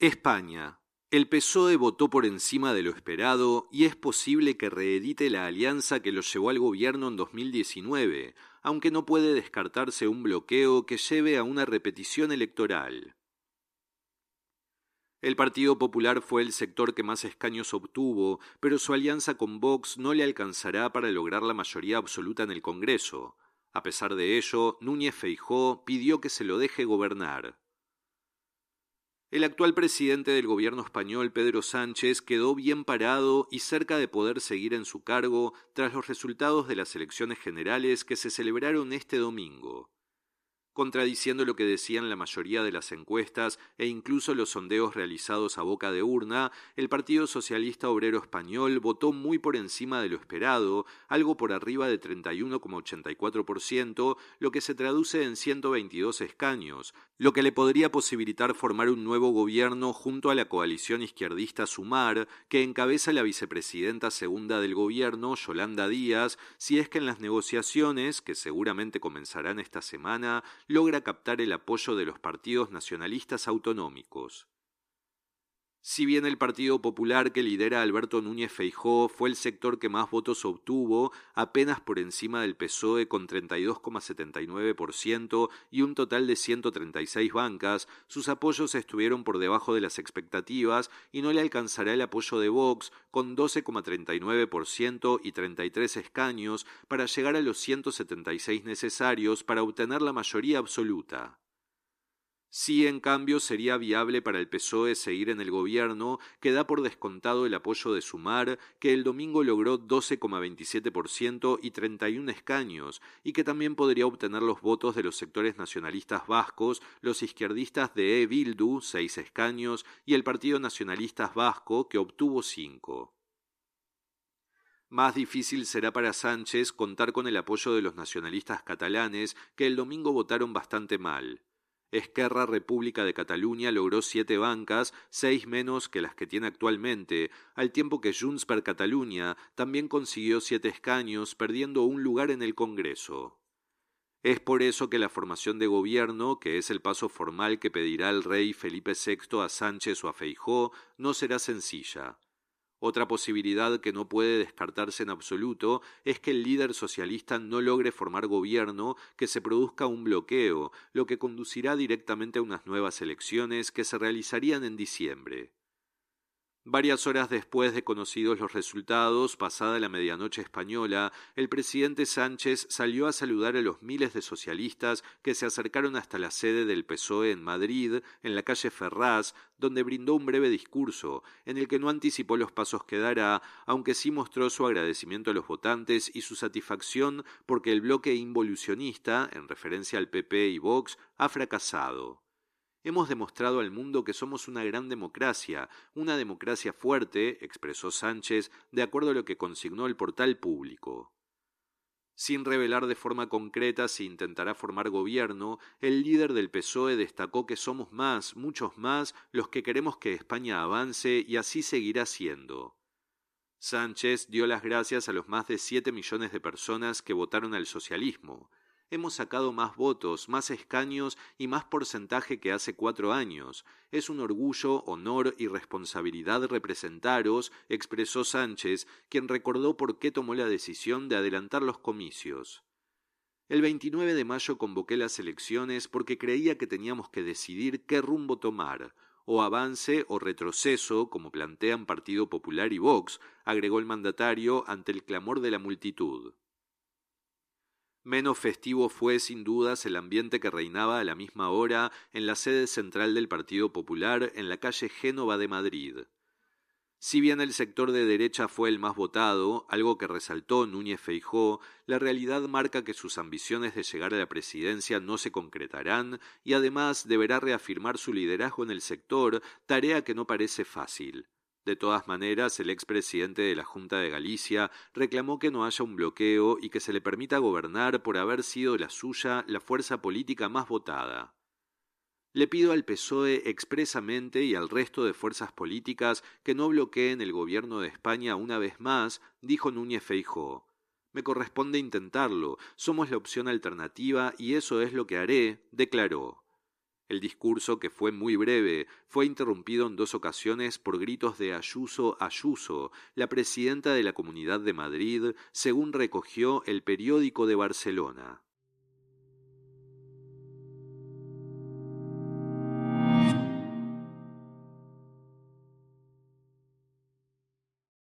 España. El PSOE votó por encima de lo esperado y es posible que reedite la alianza que lo llevó al gobierno en 2019, aunque no puede descartarse un bloqueo que lleve a una repetición electoral. El Partido Popular fue el sector que más escaños obtuvo, pero su alianza con Vox no le alcanzará para lograr la mayoría absoluta en el Congreso. A pesar de ello, Núñez Feijó pidió que se lo deje gobernar. El actual presidente del gobierno español, Pedro Sánchez, quedó bien parado y cerca de poder seguir en su cargo tras los resultados de las elecciones generales que se celebraron este domingo contradiciendo lo que decían la mayoría de las encuestas e incluso los sondeos realizados a boca de urna, el Partido Socialista Obrero Español votó muy por encima de lo esperado, algo por arriba de 31,84%, lo que se traduce en 122 escaños, lo que le podría posibilitar formar un nuevo gobierno junto a la coalición izquierdista Sumar, que encabeza la vicepresidenta segunda del gobierno, Yolanda Díaz, si es que en las negociaciones, que seguramente comenzarán esta semana, logra captar el apoyo de los partidos nacionalistas autonómicos. Si bien el Partido Popular que lidera Alberto Núñez Feijó fue el sector que más votos obtuvo, apenas por encima del PSOE con 32,79% y un total de 136 bancas, sus apoyos estuvieron por debajo de las expectativas y no le alcanzará el apoyo de Vox con 12,39% y 33 escaños para llegar a los 176 necesarios para obtener la mayoría absoluta. Sí, en cambio, sería viable para el PSOE seguir en el gobierno, que da por descontado el apoyo de Sumar, que el domingo logró 12,27% y 31 escaños, y que también podría obtener los votos de los sectores nacionalistas vascos, los izquierdistas de E. Bildu, seis escaños, y el Partido Nacionalista Vasco, que obtuvo cinco. Más difícil será para Sánchez contar con el apoyo de los nacionalistas catalanes, que el domingo votaron bastante mal. Esquerra República de Cataluña logró siete bancas, seis menos que las que tiene actualmente, al tiempo que Junts per Catalunya también consiguió siete escaños, perdiendo un lugar en el Congreso. Es por eso que la formación de gobierno, que es el paso formal que pedirá el rey Felipe VI a Sánchez o a Feijó, no será sencilla. Otra posibilidad que no puede descartarse en absoluto es que el líder socialista no logre formar gobierno, que se produzca un bloqueo, lo que conducirá directamente a unas nuevas elecciones que se realizarían en diciembre. Varias horas después de conocidos los resultados, pasada la medianoche española, el presidente Sánchez salió a saludar a los miles de socialistas que se acercaron hasta la sede del PSOE en Madrid, en la calle Ferraz, donde brindó un breve discurso, en el que no anticipó los pasos que dará, aunque sí mostró su agradecimiento a los votantes y su satisfacción porque el bloque involucionista, en referencia al PP y Vox, ha fracasado. Hemos demostrado al mundo que somos una gran democracia, una democracia fuerte, expresó Sánchez, de acuerdo a lo que consignó el portal público. Sin revelar de forma concreta si intentará formar gobierno, el líder del PSOE destacó que somos más, muchos más, los que queremos que España avance y así seguirá siendo. Sánchez dio las gracias a los más de siete millones de personas que votaron al socialismo, Hemos sacado más votos, más escaños y más porcentaje que hace cuatro años. Es un orgullo, honor y responsabilidad representaros, expresó Sánchez, quien recordó por qué tomó la decisión de adelantar los comicios. El 29 de mayo convoqué las elecciones porque creía que teníamos que decidir qué rumbo tomar, o avance o retroceso, como plantean Partido Popular y Vox, agregó el mandatario ante el clamor de la multitud. Menos festivo fue sin dudas el ambiente que reinaba a la misma hora en la sede central del Partido Popular en la calle Génova de Madrid. Si bien el sector de derecha fue el más votado, algo que resaltó Núñez Feijó, la realidad marca que sus ambiciones de llegar a la presidencia no se concretarán y además deberá reafirmar su liderazgo en el sector, tarea que no parece fácil. De todas maneras, el expresidente de la Junta de Galicia reclamó que no haya un bloqueo y que se le permita gobernar por haber sido la suya la fuerza política más votada. Le pido al PSOE expresamente y al resto de fuerzas políticas que no bloqueen el gobierno de España una vez más, dijo Núñez Feijó. Me corresponde intentarlo, somos la opción alternativa y eso es lo que haré, declaró. El discurso, que fue muy breve, fue interrumpido en dos ocasiones por gritos de Ayuso Ayuso, la presidenta de la Comunidad de Madrid, según recogió el periódico de Barcelona.